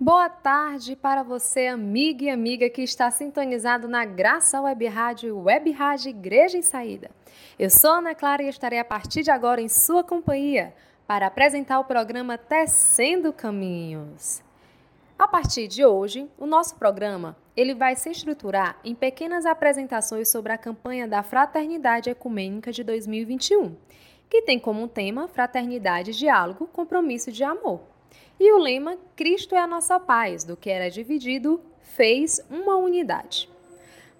Boa tarde para você, amiga e amiga que está sintonizado na Graça Web Rádio Web Rádio Igreja em Saída. Eu sou Ana Clara e estarei a partir de agora em sua companhia para apresentar o programa Tecendo Caminhos. A partir de hoje, o nosso programa ele vai se estruturar em pequenas apresentações sobre a campanha da Fraternidade Ecumênica de 2021, que tem como tema Fraternidade, Diálogo, Compromisso de Amor. E o lema Cristo é a nossa paz, do que era dividido, fez uma unidade.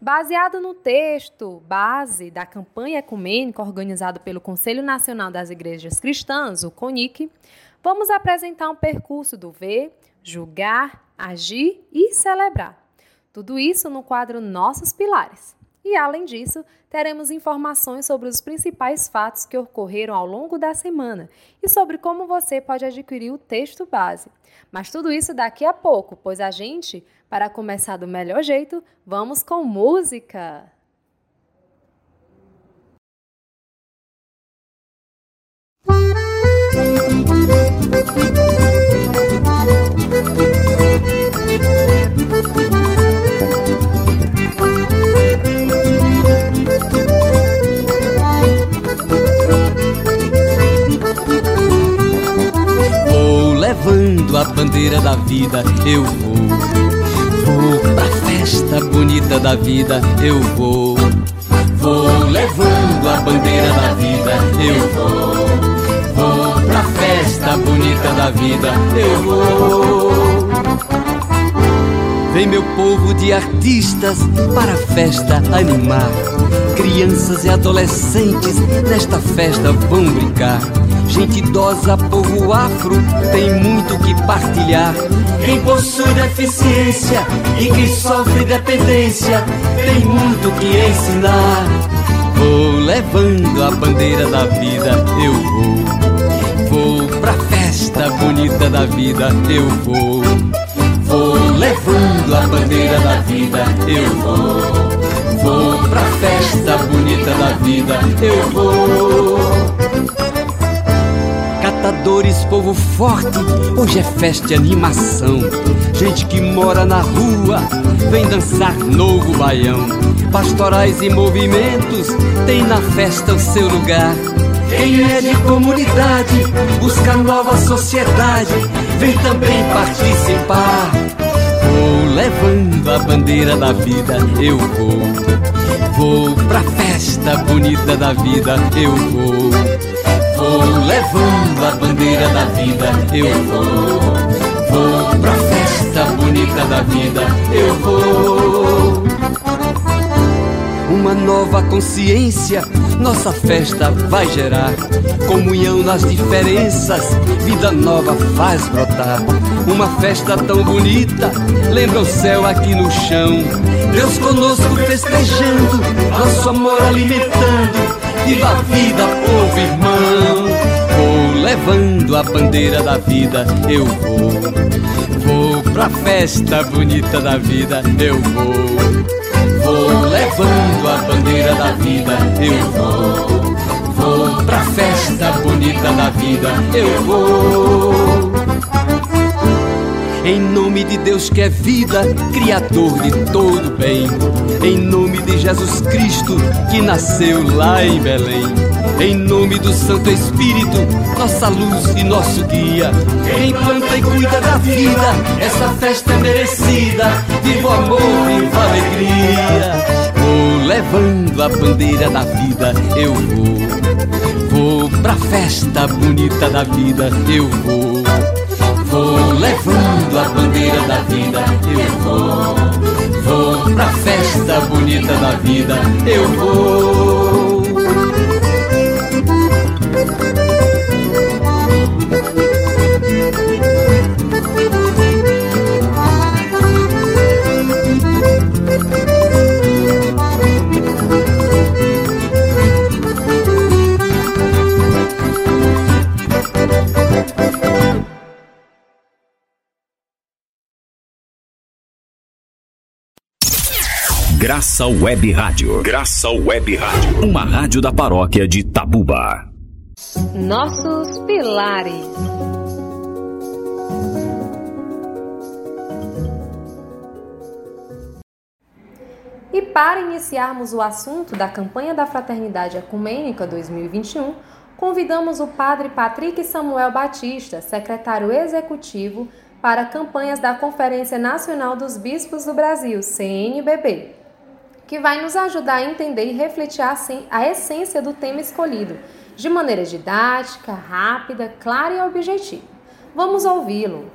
Baseado no texto base da campanha ecumênica organizada pelo Conselho Nacional das Igrejas Cristãs, o CONIC, vamos apresentar um percurso do ver, julgar, agir e celebrar. Tudo isso no quadro Nossos Pilares. E, além disso, teremos informações sobre os principais fatos que ocorreram ao longo da semana e sobre como você pode adquirir o texto base. Mas tudo isso daqui a pouco, pois a gente, para começar do melhor jeito, vamos com música! Levando a bandeira da vida, eu vou. Vou pra festa bonita da vida, eu vou. Vou levando a bandeira da vida, eu vou. Vou pra festa bonita da vida, eu vou. Vem meu povo de artistas para a festa animar. Crianças e adolescentes nesta festa vão brincar. Gente idosa, povo afro, tem muito que partilhar. Quem possui deficiência e quem sofre dependência, tem muito que ensinar. Vou levando a bandeira da vida, eu vou. Vou pra festa bonita da vida, eu vou. Vou levando a bandeira da vida, eu vou. Vou pra festa bonita da vida, eu vou catadores, povo forte, hoje é festa e animação. Gente que mora na rua, vem dançar novo baião. Pastorais e movimentos, tem na festa o seu lugar. Quem é de comunidade, busca nova sociedade, vem também participar. Vou levando a bandeira da vida, eu vou. Vou pra festa bonita da vida, eu vou. Vou levando a bandeira da vida, eu vou. Vou pra festa bonita da vida, eu vou. Uma nova consciência, nossa festa vai gerar. Comunhão nas diferenças, vida nova faz brotar. Uma festa tão bonita, lembra o céu aqui no chão. Deus conosco festejando, nosso amor alimentando Viva a vida, povo irmão. Vou levando a bandeira da vida, eu vou. Vou pra festa bonita da vida, eu vou. Vou levando a bandeira da vida, eu vou. Vou pra festa bonita da vida, eu vou. Em nome de Deus que é vida, Criador de todo bem. Em nome de Jesus Cristo que nasceu lá em Belém. Em nome do Santo Espírito, nossa luz e nosso guia. Quem planta e cuida da vida, essa festa é merecida. Viva o amor, viva a alegria. Vou levando a bandeira da vida, eu vou. Vou pra festa bonita da vida, eu vou. Vou levando a bandeira da vida, eu vou. Vou pra festa bonita da vida, eu vou. Graça Web Rádio. Graça Web Rádio. Uma rádio da paróquia de Tabuba. Nossos pilares. E para iniciarmos o assunto da campanha da Fraternidade Ecumênica 2021, convidamos o padre Patrick Samuel Batista, secretário executivo para campanhas da Conferência Nacional dos Bispos do Brasil, CNBB que vai nos ajudar a entender e refletir a essência do tema escolhido, de maneira didática, rápida, clara e objetiva. Vamos ouvi-lo.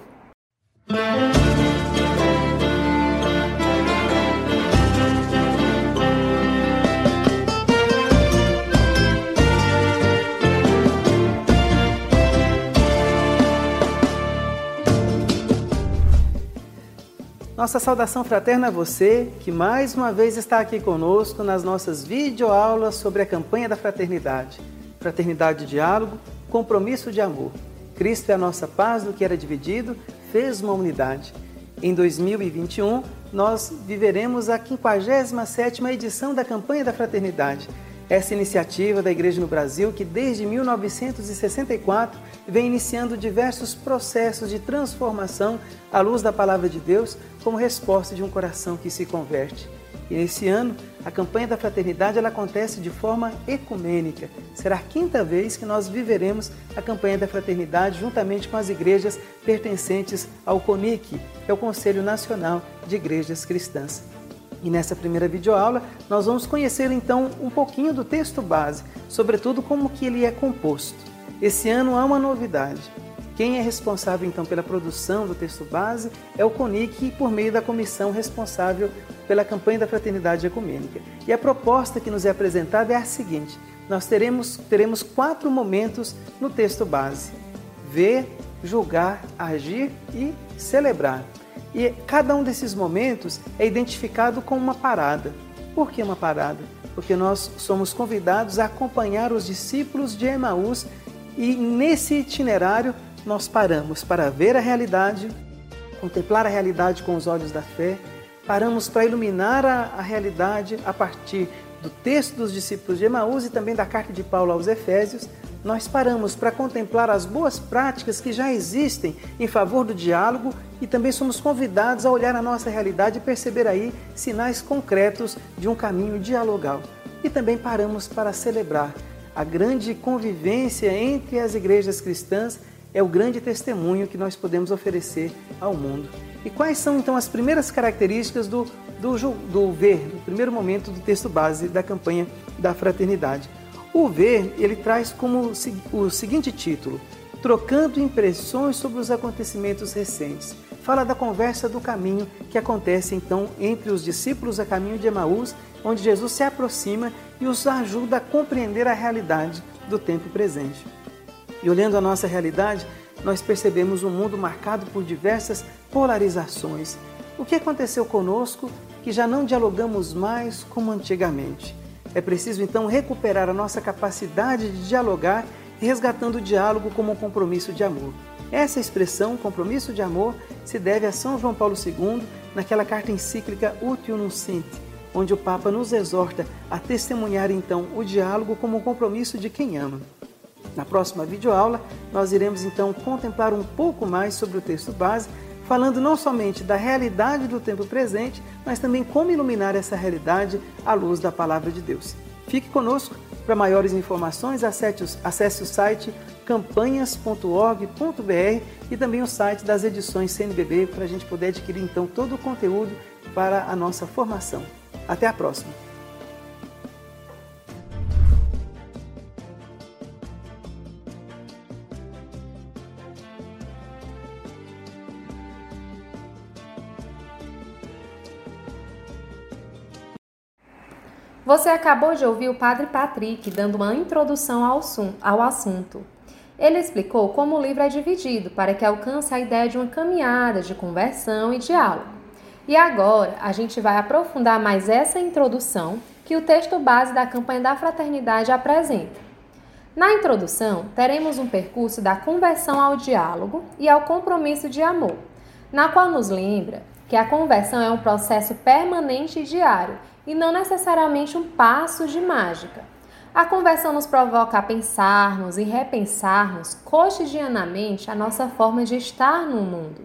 Nossa saudação fraterna a você que mais uma vez está aqui conosco nas nossas videoaulas sobre a campanha da fraternidade. Fraternidade de diálogo, compromisso de amor. Cristo é a nossa paz do que era dividido, fez uma unidade. Em 2021, nós viveremos a 57ª edição da campanha da fraternidade. Essa iniciativa da Igreja no Brasil, que desde 1964 vem iniciando diversos processos de transformação à luz da palavra de Deus, como resposta de um coração que se converte. E nesse ano, a campanha da fraternidade ela acontece de forma ecumênica. Será a quinta vez que nós viveremos a campanha da fraternidade juntamente com as igrejas pertencentes ao CONIC, que é o Conselho Nacional de Igrejas Cristãs. E nessa primeira videoaula, nós vamos conhecer então um pouquinho do texto base, sobretudo como que ele é composto. Esse ano há uma novidade. Quem é responsável então pela produção do texto base é o CONIC por meio da comissão responsável pela campanha da Fraternidade Ecumênica. E a proposta que nos é apresentada é a seguinte: nós teremos, teremos quatro momentos no texto base: ver, julgar, agir e celebrar. E cada um desses momentos é identificado com uma parada. Por que uma parada? Porque nós somos convidados a acompanhar os discípulos de Emaús e nesse itinerário nós paramos para ver a realidade, contemplar a realidade com os olhos da fé, paramos para iluminar a, a realidade a partir do texto dos discípulos de Emaús e também da carta de Paulo aos Efésios, nós paramos para contemplar as boas práticas que já existem em favor do diálogo e também somos convidados a olhar a nossa realidade e perceber aí sinais concretos de um caminho dialogal. E também paramos para celebrar a grande convivência entre as igrejas cristãs é o grande testemunho que nós podemos oferecer ao mundo. E quais são então as primeiras características do, do, do ver, no primeiro momento do texto base da campanha da fraternidade? O ver, ele traz como o seguinte título: Trocando impressões sobre os acontecimentos recentes. Fala da conversa do caminho que acontece então entre os discípulos a caminho de Emaús, onde Jesus se aproxima e os ajuda a compreender a realidade do tempo presente. E olhando a nossa realidade, nós percebemos um mundo marcado por diversas polarizações. O que aconteceu conosco que já não dialogamos mais como antigamente? É preciso então recuperar a nossa capacidade de dialogar, resgatando o diálogo como um compromisso de amor. Essa expressão, compromisso de amor, se deve a São João Paulo II naquela carta encíclica Útil Nuncente, onde o Papa nos exorta a testemunhar então o diálogo como um compromisso de quem ama. Na próxima videoaula, nós iremos então contemplar um pouco mais sobre o texto base, falando não somente da realidade do tempo presente, mas também como iluminar essa realidade à luz da palavra de Deus. Fique conosco. Para maiores informações, acesse o site campanhas.org.br e também o site das edições CNBB para a gente poder adquirir então todo o conteúdo para a nossa formação. Até a próxima! Você acabou de ouvir o Padre Patrick dando uma introdução ao assunto. Ele explicou como o livro é dividido para que alcance a ideia de uma caminhada de conversão e diálogo. E agora a gente vai aprofundar mais essa introdução que o texto base da campanha da fraternidade apresenta. Na introdução, teremos um percurso da conversão ao diálogo e ao compromisso de amor, na qual nos lembra que a conversão é um processo permanente e diário e não necessariamente um passo de mágica. A conversão nos provoca a pensarmos e repensarmos cotidianamente a nossa forma de estar no mundo.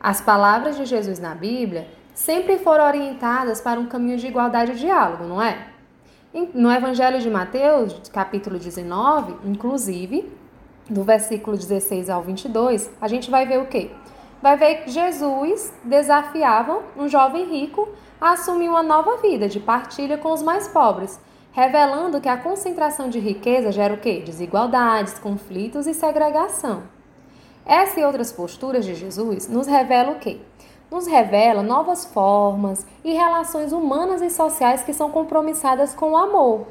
As palavras de Jesus na Bíblia sempre foram orientadas para um caminho de igualdade e diálogo, não é? No Evangelho de Mateus, capítulo 19, inclusive, do versículo 16 ao 22, a gente vai ver o quê? Vai ver que Jesus desafiava um jovem rico a assumir uma nova vida de partilha com os mais pobres, revelando que a concentração de riqueza gera o quê? Desigualdades, conflitos e segregação. Essa e outras posturas de Jesus nos revelam o quê? Nos revela novas formas e relações humanas e sociais que são compromissadas com o amor.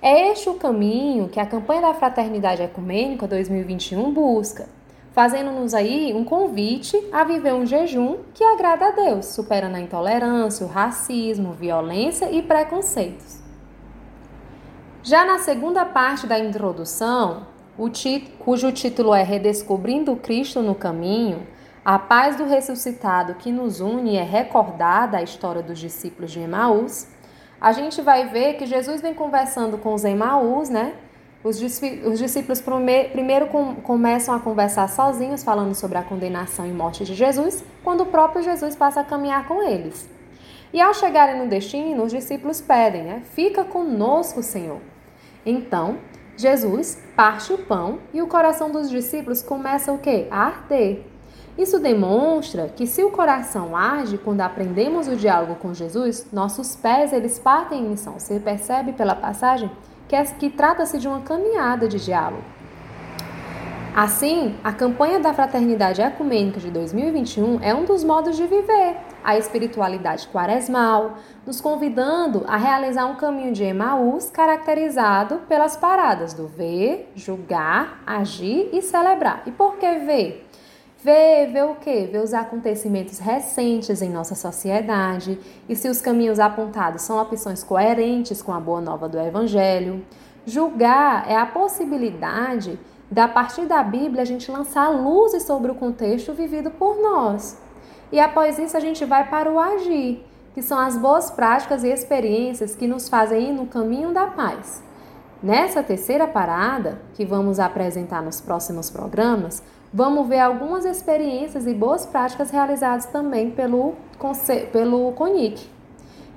É este o caminho que a campanha da Fraternidade Ecumênica 2021 busca, fazendo-nos aí um convite a viver um jejum que agrada a Deus, superando a intolerância, o racismo, violência e preconceitos. Já na segunda parte da introdução, cujo título é Redescobrindo Cristo no Caminho, a paz do ressuscitado que nos une é recordada a história dos discípulos de Emaús, a gente vai ver que Jesus vem conversando com os Emaús, né? Os, discípulos primeiro começam a conversar sozinhos, falando sobre a condenação e morte de Jesus, quando o próprio Jesus passa a caminhar com eles. E ao chegarem no destino, os discípulos pedem, né? Fica conosco, Senhor. Então, Jesus parte o pão e o coração dos discípulos começa o quê? A arder. Isso demonstra que se o coração arde quando aprendemos o diálogo com Jesus, nossos pés eles partem em missão. Você percebe pela passagem que, é, que trata-se de uma caminhada de diálogo. Assim, a campanha da Fraternidade Ecumênica de 2021 é um dos modos de viver a espiritualidade quaresmal, nos convidando a realizar um caminho de Emaús caracterizado pelas paradas do ver, julgar, agir e celebrar. E por que ver? Ver, ver o quê? Ver os acontecimentos recentes em nossa sociedade e se os caminhos apontados são opções coerentes com a boa nova do Evangelho. Julgar é a possibilidade da partir da Bíblia a gente lançar luzes sobre o contexto vivido por nós. E após isso a gente vai para o agir, que são as boas práticas e experiências que nos fazem ir no caminho da paz. Nessa terceira parada, que vamos apresentar nos próximos programas, vamos ver algumas experiências e boas práticas realizadas também pelo, pelo CONIC.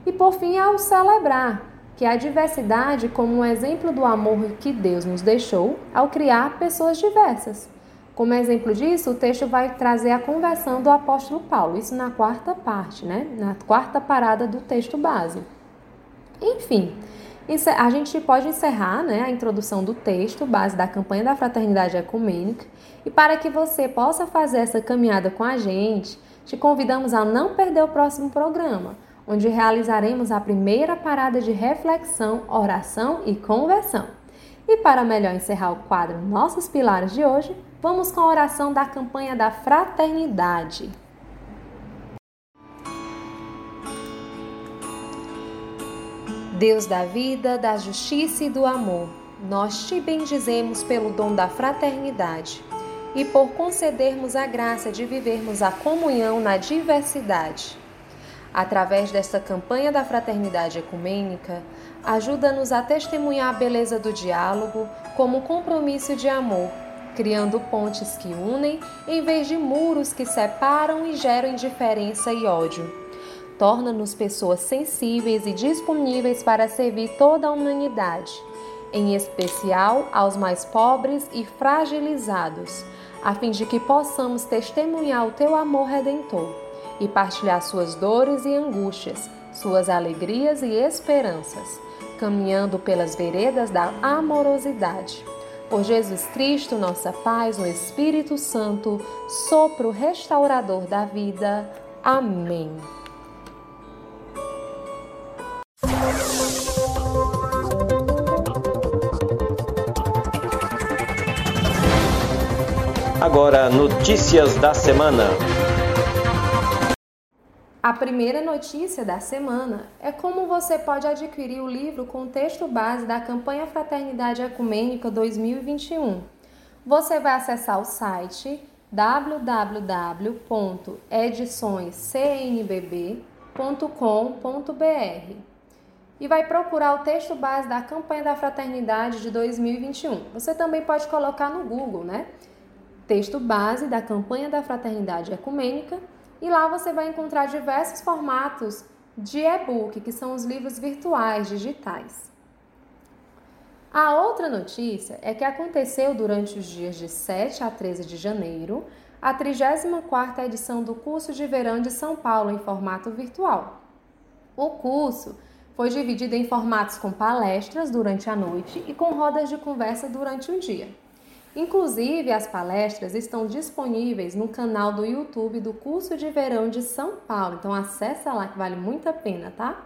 E por fim, ao celebrar, que a diversidade como um exemplo do amor que Deus nos deixou ao criar pessoas diversas. Como exemplo disso, o texto vai trazer a conversão do apóstolo Paulo, isso na quarta parte, né? Na quarta parada do texto base. Enfim, a gente pode encerrar né, a introdução do texto, base da campanha da Fraternidade Ecumênica, e para que você possa fazer essa caminhada com a gente, te convidamos a não perder o próximo programa, onde realizaremos a primeira parada de reflexão, oração e conversão. E para melhor encerrar o quadro Nossos Pilares de hoje, vamos com a oração da campanha da Fraternidade. Deus da vida, da justiça e do amor, nós te bendizemos pelo dom da fraternidade e por concedermos a graça de vivermos a comunhão na diversidade. Através desta campanha da fraternidade ecumênica, ajuda-nos a testemunhar a beleza do diálogo como compromisso de amor, criando pontes que unem em vez de muros que separam e geram indiferença e ódio. Torna-nos pessoas sensíveis e disponíveis para servir toda a humanidade, em especial aos mais pobres e fragilizados, a fim de que possamos testemunhar o teu amor redentor e partilhar suas dores e angústias, suas alegrias e esperanças, caminhando pelas veredas da amorosidade. Por Jesus Cristo, nossa paz, o Espírito Santo, sopro restaurador da vida. Amém. Agora, notícias da semana. A primeira notícia da semana é como você pode adquirir o livro com texto base da campanha Fraternidade Ecumênica 2021. Você vai acessar o site www.ediçõescnbb.com.br e vai procurar o texto base da campanha da Fraternidade de 2021. Você também pode colocar no Google, né? Texto base da campanha da Fraternidade Ecumênica e lá você vai encontrar diversos formatos de e-book, que são os livros virtuais digitais. A outra notícia é que aconteceu durante os dias de 7 a 13 de janeiro a 34ª edição do curso de verão de São Paulo em formato virtual. O curso foi dividido em formatos com palestras durante a noite e com rodas de conversa durante o dia. Inclusive, as palestras estão disponíveis no canal do YouTube do curso de verão de São Paulo, então acessa lá que vale muito a pena, tá?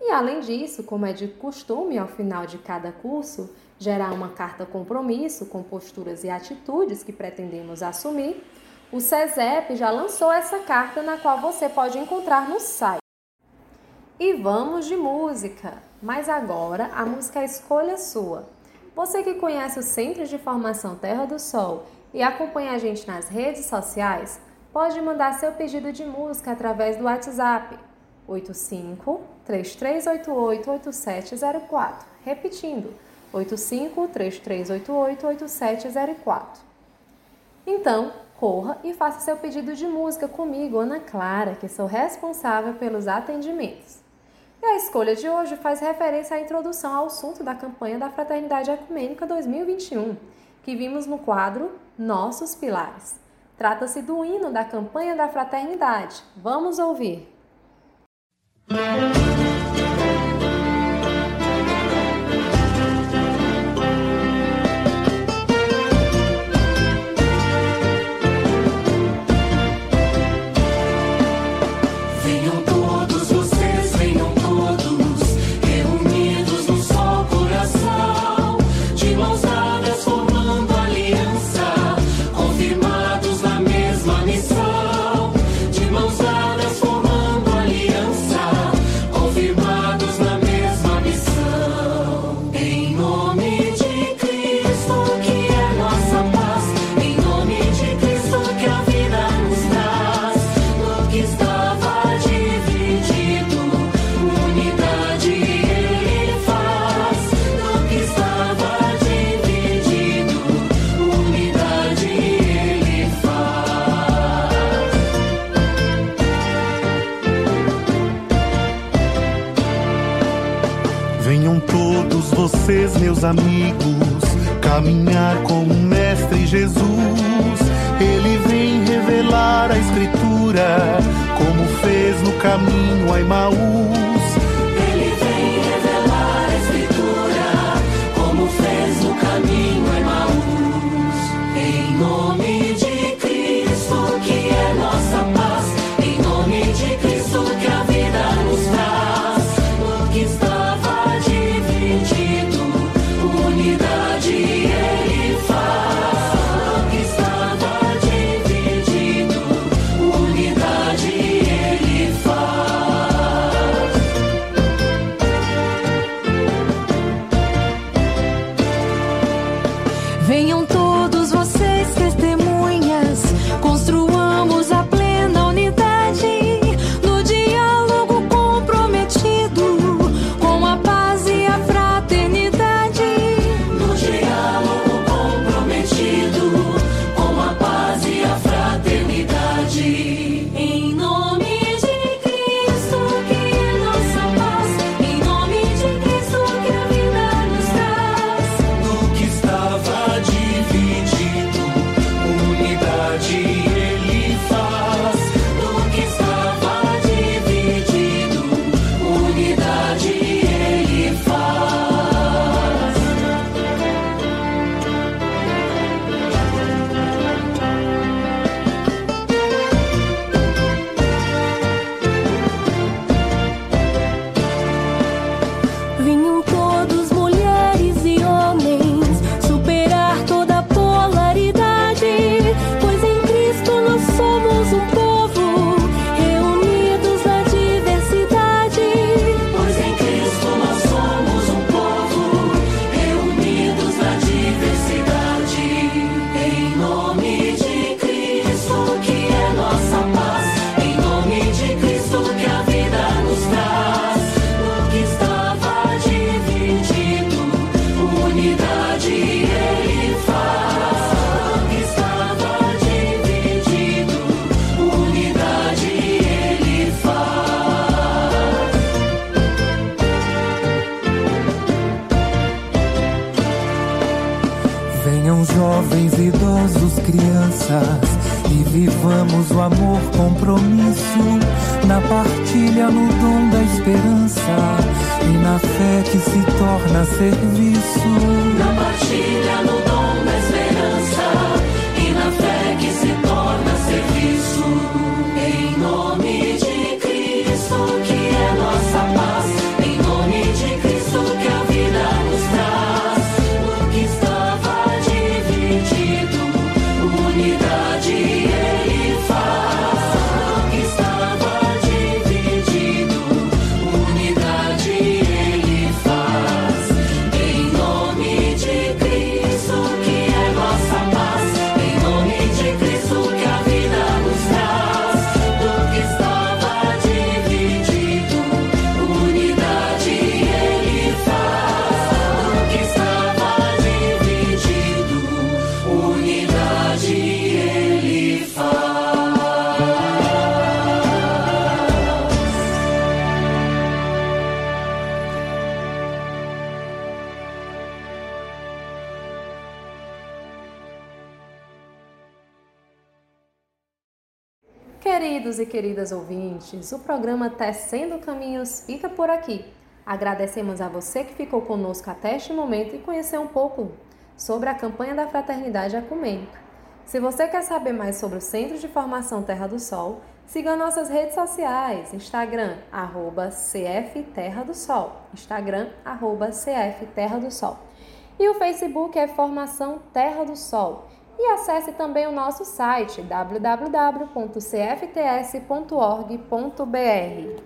E além disso, como é de costume ao final de cada curso, gerar uma carta compromisso com posturas e atitudes que pretendemos assumir, o SESEP já lançou essa carta na qual você pode encontrar no site. E vamos de música, mas agora a música é escolha sua. Você que conhece o Centro de Formação Terra do Sol e acompanha a gente nas redes sociais, pode mandar seu pedido de música através do WhatsApp 85 3388 8704. Repetindo, 85 3388 8704. Então, corra e faça seu pedido de música comigo, Ana Clara, que sou responsável pelos atendimentos. E a escolha de hoje faz referência à introdução ao assunto da campanha da Fraternidade Ecumênica 2021, que vimos no quadro Nossos Pilares. Trata-se do hino da campanha da fraternidade. Vamos ouvir. Meus amigos, caminhar com o Mestre Jesus. Ele vem revelar a Escritura, como fez no caminho a Emaús. Queridos e queridas ouvintes, o programa Tecendo Caminhos fica por aqui. Agradecemos a você que ficou conosco até este momento e conheceu um pouco sobre a campanha da Fraternidade Ecumênica. Se você quer saber mais sobre o Centro de Formação Terra do Sol, siga nossas redes sociais, Instagram, arroba CF Terra do Sol, Instagram, arroba CF Terra do Sol. E o Facebook é Formação Terra do Sol e acesse também o nosso site www.cfts.org.br.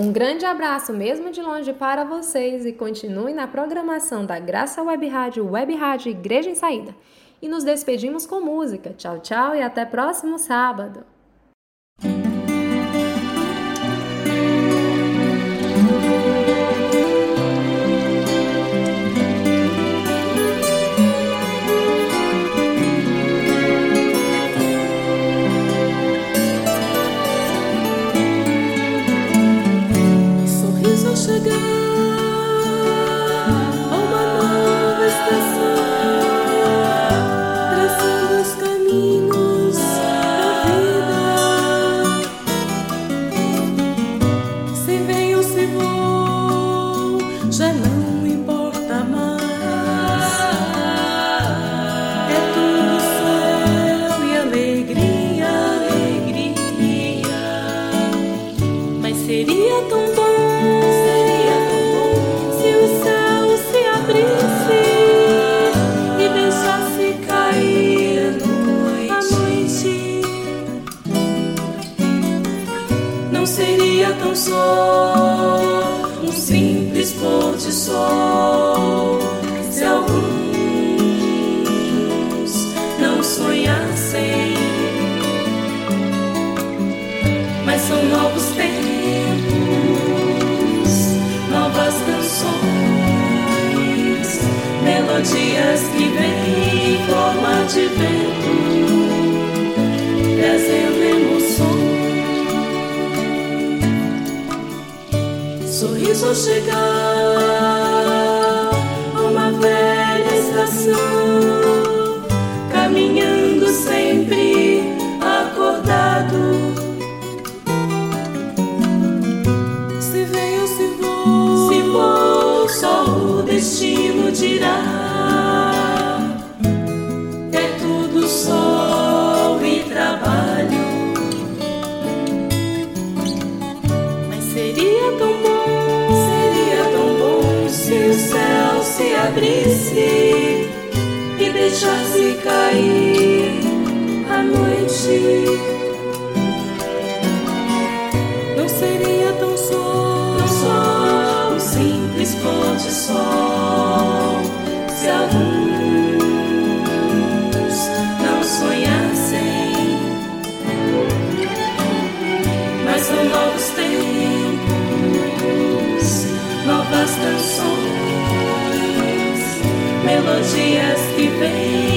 Um grande abraço mesmo de longe para vocês e continue na programação da Graça Web Rádio, Web Rádio Igreja em Saída. E nos despedimos com música. Tchau, tchau e até próximo sábado. deixar-se cair a noite. dias que vêm.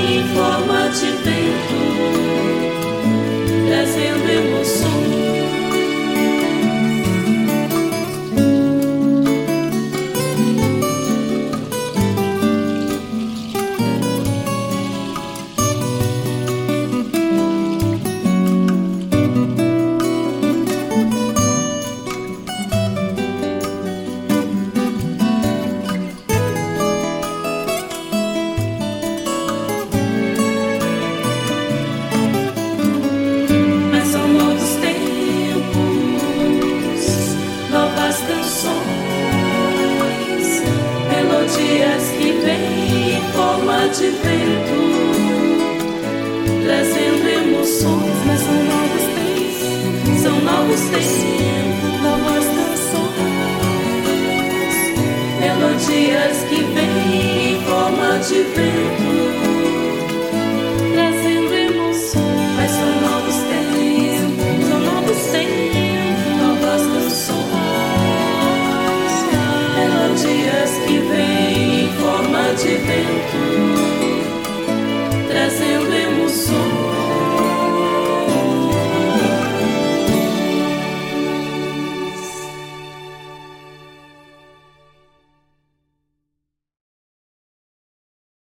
dias que vêm em forma de vento, trazendo emoções, mas são novos tempos, são novos tempos, novas canções. Melodias que vêm em forma de vento. forte vento, trazendo emoções.